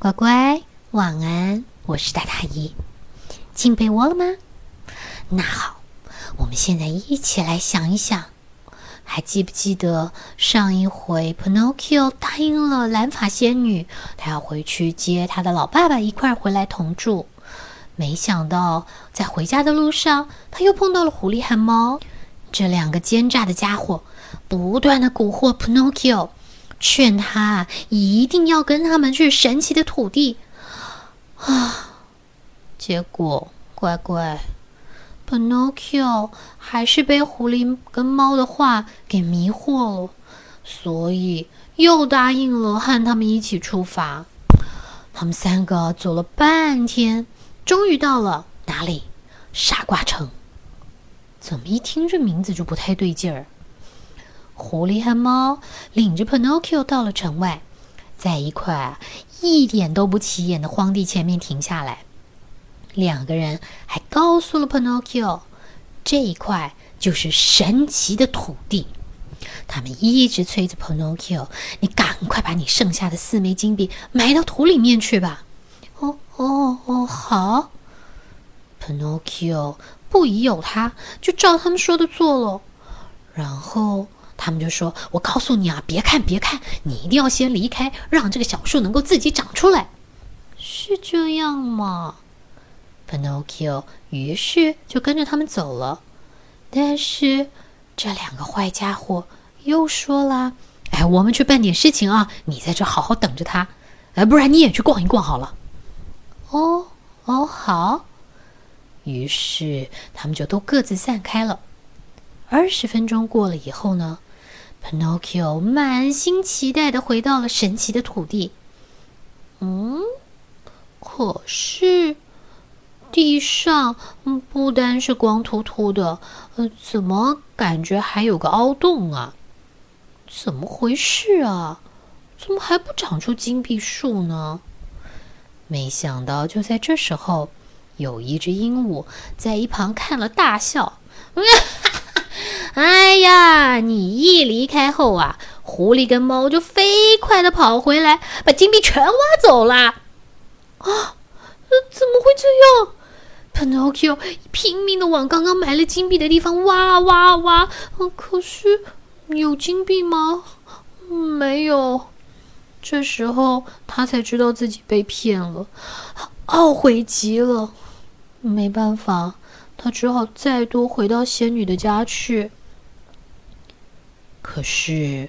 乖乖，晚安！我是大大姨，进被窝了吗？那好，我们现在一起来想一想，还记不记得上一回 Pinocchio 答应了蓝发仙女，他要回去接他的老爸爸一块回来同住。没想到在回家的路上，他又碰到了狐狸和猫这两个奸诈的家伙，不断的蛊惑 Pinocchio。劝他一定要跟他们去神奇的土地啊！结果乖乖，Pinocchio 还是被狐狸跟猫的话给迷惑了，所以又答应了和他们一起出发。他们三个走了半天，终于到了哪里？傻瓜城。怎么一听这名字就不太对劲儿？狐狸和猫领着 Pinocchio 到了城外，在一块一点都不起眼的荒地前面停下来。两个人还告诉了 Pinocchio，这一块就是神奇的土地。他们一直催着 Pinocchio：“ 你赶快把你剩下的四枚金币埋到土里面去吧！”哦哦哦，好。Pinocchio 不疑有他，就照他们说的做了，然后。他们就说：“我告诉你啊，别看，别看，你一定要先离开，让这个小树能够自己长出来，是这样吗？”Pinocchio 于是就跟着他们走了。但是这两个坏家伙又说了：“哎，我们去办点事情啊，你在这好好等着他，哎，不然你也去逛一逛好了。”哦哦，好。于是他们就都各自散开了。二十分钟过了以后呢？Pinocchio 满心期待的回到了神奇的土地。嗯，可是地上不单是光秃秃的，呃，怎么感觉还有个凹洞啊？怎么回事啊？怎么还不长出金币树呢？没想到，就在这时候，有一只鹦鹉在一旁看了大笑。哎呀！你一离开后啊，狐狸跟猫就飞快的跑回来，把金币全挖走了。啊，怎么会这样？Pinocchio 拼命的往刚刚埋了金币的地方挖啊挖啊挖，可是有金币吗？没有。这时候他才知道自己被骗了，懊悔极了。没办法，他只好再度回到仙女的家去。可是，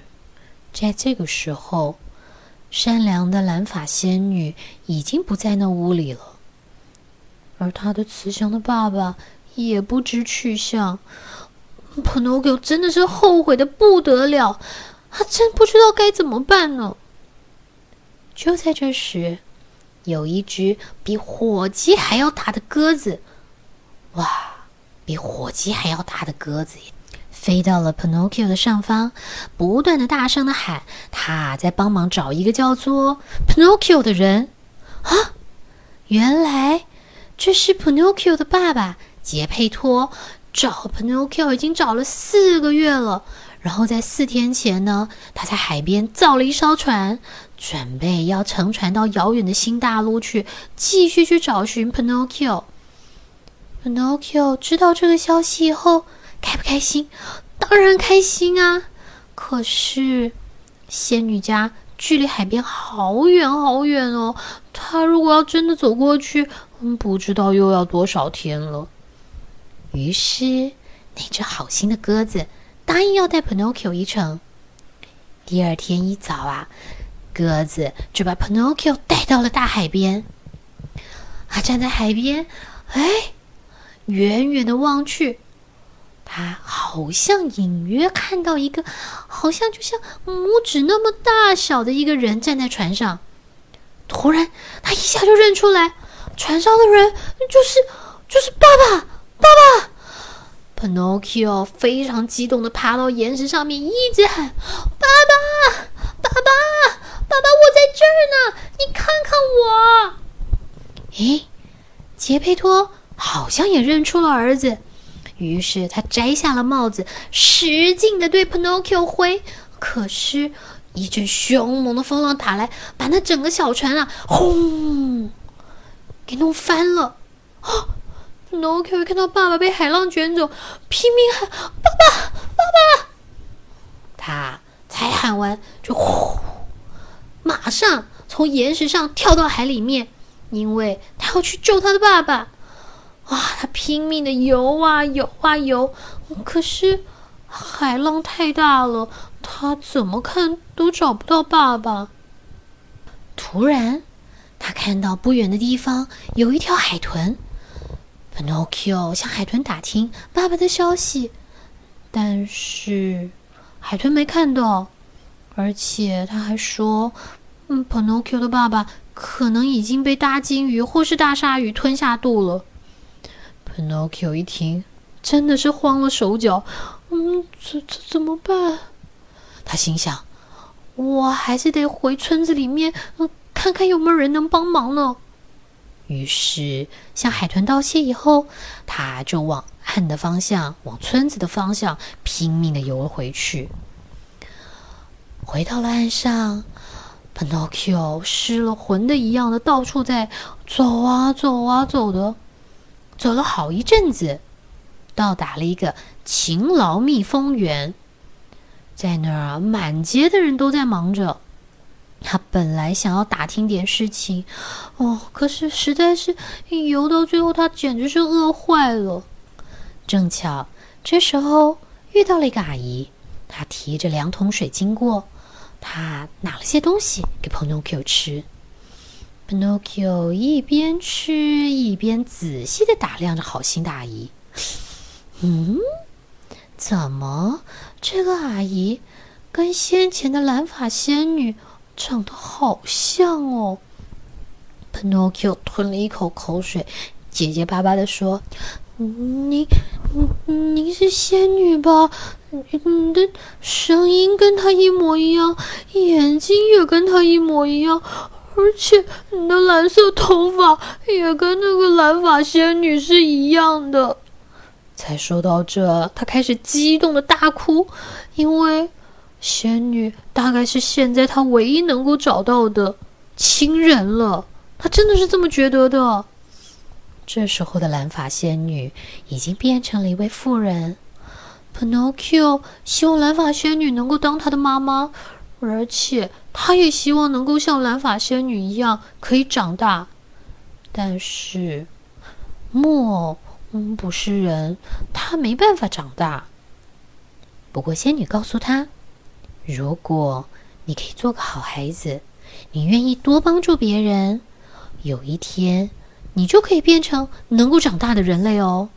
在这个时候，善良的蓝发仙女已经不在那屋里了，而她的慈祥的爸爸也不知去向。Pinocchio 真的是后悔的不得了，他真不知道该怎么办呢。就在这时，有一只比火鸡还要大的鸽子，哇，比火鸡还要大的鸽子！飞到了 Pinocchio 的上方，不断的大声的喊：“他在帮忙找一个叫做 Pinocchio 的人。”啊，原来这是 Pinocchio 的爸爸杰佩托找 Pinocchio 已经找了四个月了。然后在四天前呢，他在海边造了一艘船，准备要乘船到遥远的新大陆去，继续去找寻 Pinocchio。Pinocchio 知道这个消息以后。开不开心？当然开心啊！可是仙女家距离海边好远好远哦。她如果要真的走过去，嗯，不知道又要多少天了。于是那只好心的鸽子答应要带 Pinocchio 一程。第二天一早啊，鸽子就把 Pinocchio 带到了大海边。他，站在海边，哎，远远的望去。他好像隐约看到一个，好像就像拇指那么大小的一个人站在船上。突然，他一下就认出来，船上的人就是就是爸爸，爸爸！Pinocchio 非常激动的爬到岩石上面，一直喊：“爸爸，爸爸，爸爸，我在这儿呢！你看看我。”诶，杰佩托好像也认出了儿子。于是他摘下了帽子，使劲的对 Pinocchio 挥，可是一阵凶猛的风浪打来，把那整个小船啊，轰，给弄翻了。啊！Pinocchio 看到爸爸被海浪卷走，拼命喊：“爸爸，爸爸！”他才喊完，就呼，马上从岩石上跳到海里面，因为他要去救他的爸爸。啊！他拼命的游啊游啊游，可是海浪太大了。他怎么看都找不到爸爸。突然，他看到不远的地方有一条海豚。Pinocchio 向海豚打听爸爸的消息，但是海豚没看到，而且他还说：“嗯，Pinocchio 的爸爸可能已经被大鲸鱼或是大鲨鱼吞下肚了。”Pinocchio 一听，真的是慌了手脚。嗯，这这怎么办？他心想：“我还是得回村子里面，嗯看看有没有人能帮忙呢。”于是向海豚道谢以后，他就往岸的方向，往村子的方向拼命的游了回去。回到了岸上，Pinocchio 失了魂的一样的到处在走啊走啊走的，走了好一阵子，到达了一个勤劳蜜蜂园。在那儿，满街的人都在忙着。他本来想要打听点事情，哦，可是实在是游到最后，他简直是饿坏了。正巧这时候遇到了一个阿姨，她提着两桶水经过，她拿了些东西给 pony q 吃。Pinocchio 一边吃一边仔细的打量着好心的阿姨。嗯，怎么？这个阿姨跟先前的蓝发仙女长得好像哦。Pinocchio 吞了一口口水，结结巴巴的说：“您，您是仙女吧？你的声音跟她一模一样，眼睛也跟她一模一样，而且你的蓝色头发也跟那个蓝发仙女是一样的。”才说到这，他开始激动的大哭，因为仙女大概是现在他唯一能够找到的亲人了。他真的是这么觉得的。这时候的蓝发仙女已经变成了一位妇人。Pinocchio 希望蓝发仙女能够当他的妈妈，而且他也希望能够像蓝发仙女一样可以长大。但是木偶。嗯，不是人，他没办法长大。不过仙女告诉他，如果你可以做个好孩子，你愿意多帮助别人，有一天你就可以变成能够长大的人类哦。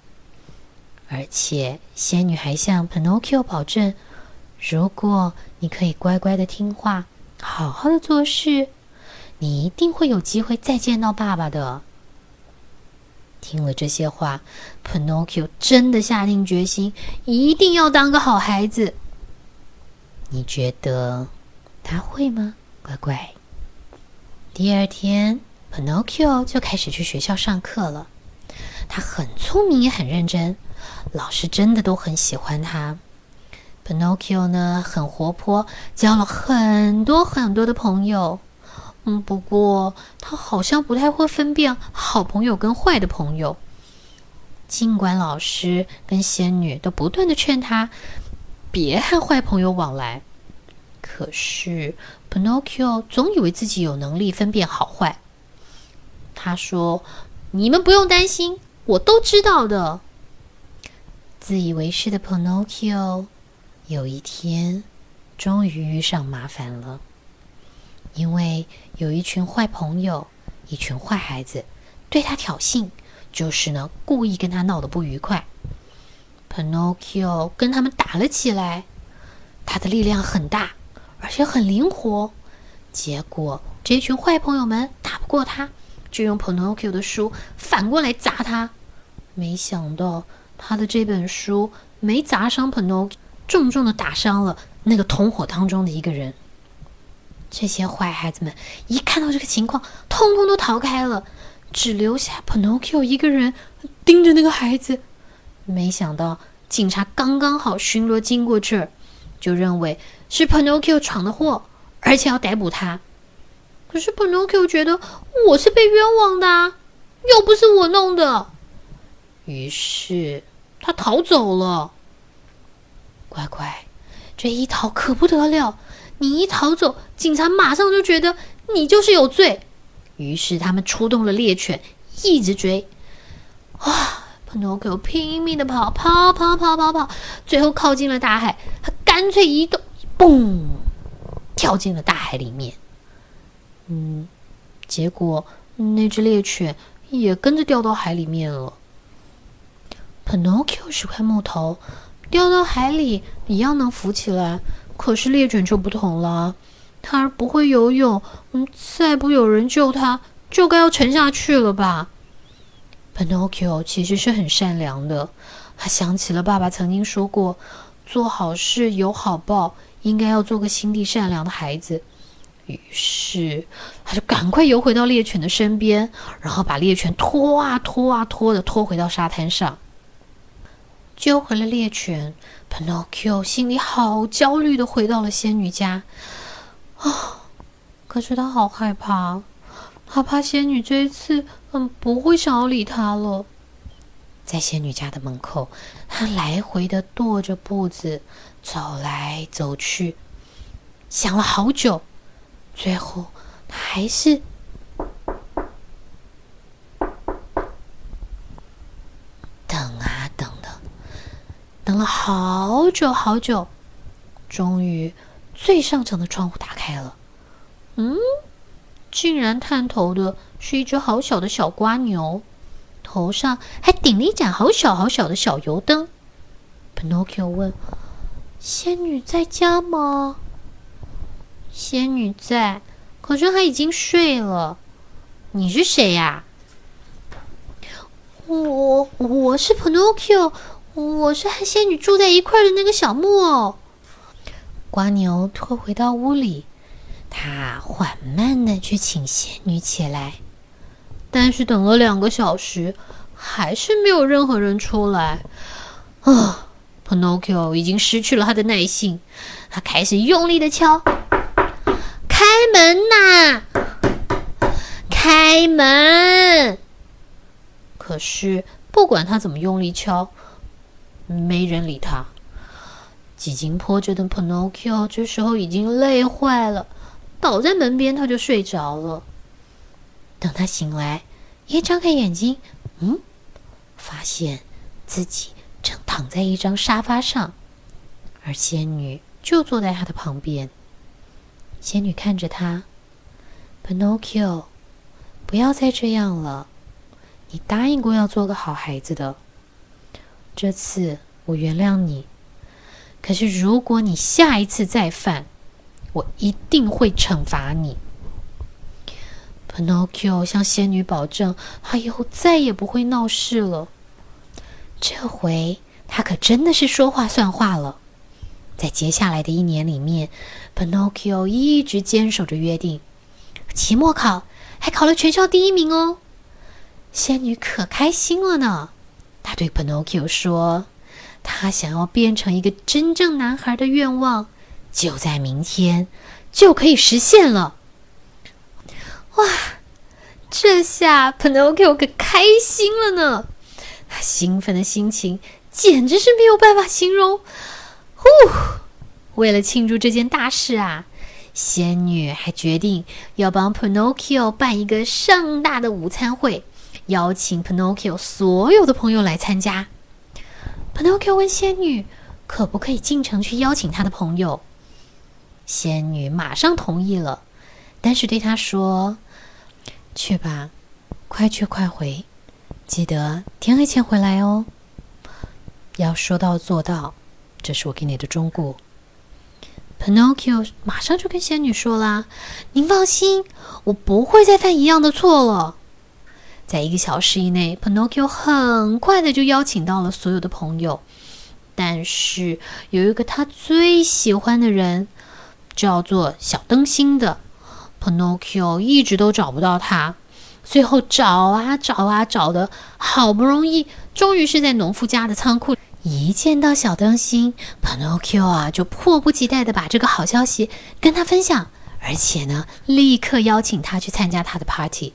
而且仙女还向 Pinocchio 保证，如果你可以乖乖的听话，好好的做事，你一定会有机会再见到爸爸的。听了这些话，Pinocchio 真的下定决心，一定要当个好孩子。你觉得他会吗，乖乖？第二天，Pinocchio 就开始去学校上课了。他很聪明，也很认真，老师真的都很喜欢他。Pinocchio 呢，很活泼，交了很多很多的朋友。嗯，不过他好像不太会分辨好朋友跟坏的朋友。尽管老师跟仙女都不断的劝他别和坏朋友往来，可是 Pinocchio 总以为自己有能力分辨好坏。他说：“你们不用担心，我都知道的。”自以为是的 Pinocchio 有一天终于遇上麻烦了。因为有一群坏朋友，一群坏孩子，对他挑衅，就是呢，故意跟他闹得不愉快。Pinocchio 跟他们打了起来，他的力量很大，而且很灵活。结果这群坏朋友们打不过他，就用 Pinocchio 的书反过来砸他。没想到他的这本书没砸伤 Pinocchio，重重的打伤了那个同伙当中的一个人。这些坏孩子们一看到这个情况，通通都逃开了，只留下 Pinocchio 一个人盯着那个孩子。没想到警察刚刚好巡逻经过这儿，就认为是 Pinocchio 闯的祸，而且要逮捕他。可是 Pinocchio 觉得我是被冤枉的，啊，又不是我弄的，于是他逃走了。乖乖，这一逃可不得了！你一逃走，警察马上就觉得你就是有罪，于是他们出动了猎犬，一直追。哇，Pinocchio 拼命的跑，跑跑跑跑跑，最后靠近了大海，他干脆一动，嘣，跳进了大海里面。嗯，结果那只猎犬也跟着掉到海里面了。Pinocchio 是块木头，掉到海里一样能浮起来，可是猎犬就不同了，它不会游泳，嗯，再不有人救它，就该要沉下去了吧？Pinocchio 其实是很善良的，他想起了爸爸曾经说过，做好事有好报，应该要做个心地善良的孩子。于是，他就赶快游回到猎犬的身边，然后把猎犬拖啊拖啊拖的拖回到沙滩上，救回了猎犬。Pinocchio 心里好焦虑的回到了仙女家，啊！可是他好害怕，他怕仙女这一次嗯不会想要理他了。在仙女家的门口，他来回的跺着步子，走来走去，想了好久。最后，他还是等啊等的，等了好久好久，终于最上层的窗户打开了。嗯，竟然探头的是一只好小的小瓜牛，头上还顶了一盏好小好小的小油灯。Pinocchio 问：“仙女在家吗？”仙女在，可是她已经睡了。你是谁呀？我我是 Pinocchio，我是和仙女住在一块的那个小木偶。瓜牛退回到屋里，他缓慢的去请仙女起来，但是等了两个小时，还是没有任何人出来。啊，Pinocchio 已经失去了他的耐性，他开始用力的敲。开门呐！开门！可是不管他怎么用力敲，没人理他。几经波折的 Pinocchio 这时候已经累坏了，倒在门边，他就睡着了。等他醒来，一睁开眼睛，嗯，发现自己正躺在一张沙发上，而仙女就坐在他的旁边。仙女看着他，Pinocchio，不要再这样了。你答应过要做个好孩子的。这次我原谅你，可是如果你下一次再犯，我一定会惩罚你。Pinocchio 向仙女保证，他以后再也不会闹事了。这回他可真的是说话算话了。在接下来的一年里面，Pinocchio 一直坚守着约定，期末考还考了全校第一名哦。仙女可开心了呢。对 Pinocchio 说：“她想要变成一个真正男孩的愿望，就在明天就可以实现了。”哇，这下 Pinocchio 可开心了呢。他兴奋的心情简直是没有办法形容。呼！为了庆祝这件大事啊，仙女还决定要帮 Pinocchio 办一个盛大的午餐会，邀请 Pinocchio 所有的朋友来参加。Pinocchio 问仙女可不可以进城去邀请他的朋友，仙女马上同意了，但是对他说：“去吧，快去快回，记得天黑前回来哦，要说到做到。”这是我给你的忠告。Pinocchio 马上就跟仙女说啦：“您放心，我不会再犯一样的错了。”在一个小时以内，Pinocchio 很快的就邀请到了所有的朋友，但是有一个他最喜欢的人，叫做小灯芯的，Pinocchio 一直都找不到他，最后找啊找啊找的，好不容易，终于是在农夫家的仓库。一见到小灯芯，Pinocchio 啊，就迫不及待的把这个好消息跟他分享，而且呢，立刻邀请他去参加他的 party。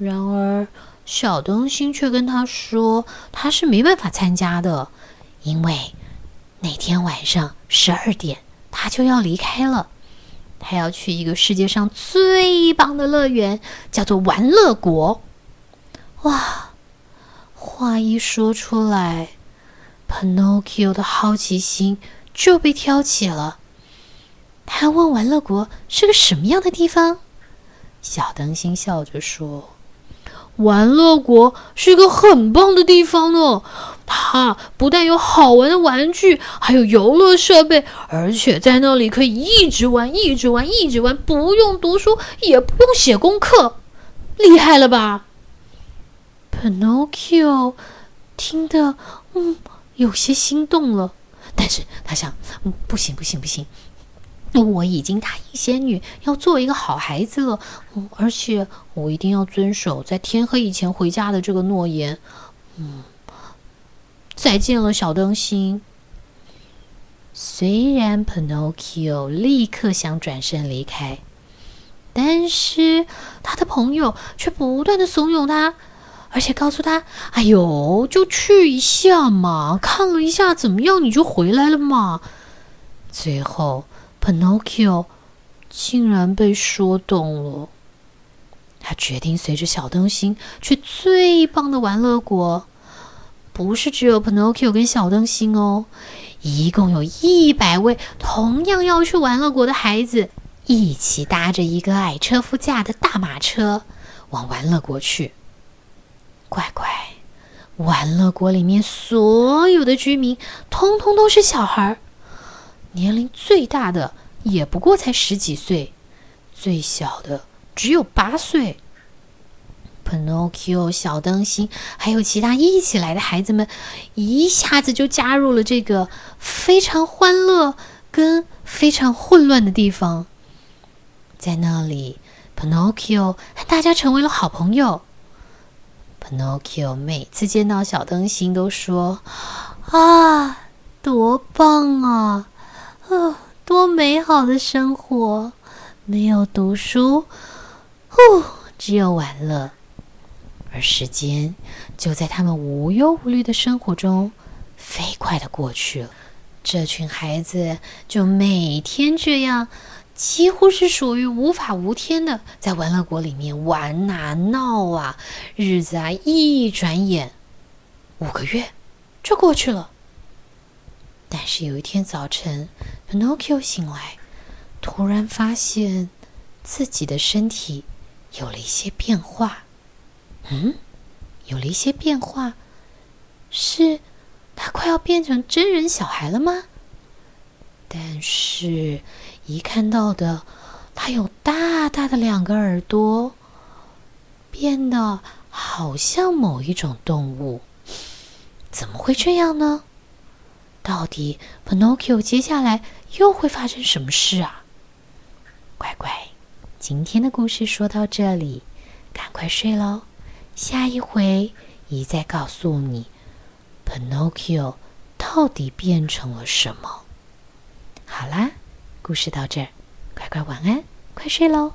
然而，小灯芯却跟他说，他是没办法参加的，因为那天晚上十二点他就要离开了，他要去一个世界上最棒的乐园，叫做玩乐国。哇！话一说出来，Pinocchio 的好奇心就被挑起了。他问玩乐国是个什么样的地方？小灯芯笑着说：“玩乐国是一个很棒的地方呢。它不但有好玩的玩具，还有游乐设备，而且在那里可以一直玩、一直玩、一直玩，不用读书，也不用写功课，厉害了吧？” Pinocchio 听得嗯有些心动了，但是他想，嗯，不行不行不行，我已经答应仙女要做一个好孩子了，而且我一定要遵守在天黑以前回家的这个诺言。嗯，再见了，小灯芯。虽然 Pinocchio 立刻想转身离开，但是他的朋友却不断的怂恿他。而且告诉他：“哎呦，就去一下嘛，看了一下怎么样，你就回来了嘛。”最后，Pinocchio 竟然被说动了。他决定随着小灯芯去最棒的玩乐国。不是只有 Pinocchio 跟小灯芯哦，一共有一百位同样要去玩乐国的孩子，一起搭着一个矮车夫驾的大马车往玩乐国去。乖乖，玩乐国里面所有的居民通通都是小孩儿，年龄最大的也不过才十几岁，最小的只有八岁。Pinocchio、小灯芯还有其他一起来的孩子们，一下子就加入了这个非常欢乐跟非常混乱的地方。在那里，Pinocchio 和大家成为了好朋友。Pinocchio 每次见到小灯芯都说：“啊，多棒啊！啊，多美好的生活！没有读书，呼，只有玩乐。而时间就在他们无忧无虑的生活中飞快的过去了。这群孩子就每天这样。”几乎是属于无法无天的，在玩乐国里面玩啊闹啊，日子啊一转眼五个月就过去了。但是有一天早晨，Pinocchio 醒来，突然发现自己的身体有了一些变化。嗯，有了一些变化，是他快要变成真人小孩了吗？但是。一看到的，他有大大的两个耳朵，变得好像某一种动物。怎么会这样呢？到底 Pinocchio 接下来又会发生什么事啊？乖乖，今天的故事说到这里，赶快睡喽。下一回一再告诉你，Pinocchio 到底变成了什么。好啦。故事到这儿，乖乖晚安，快睡喽。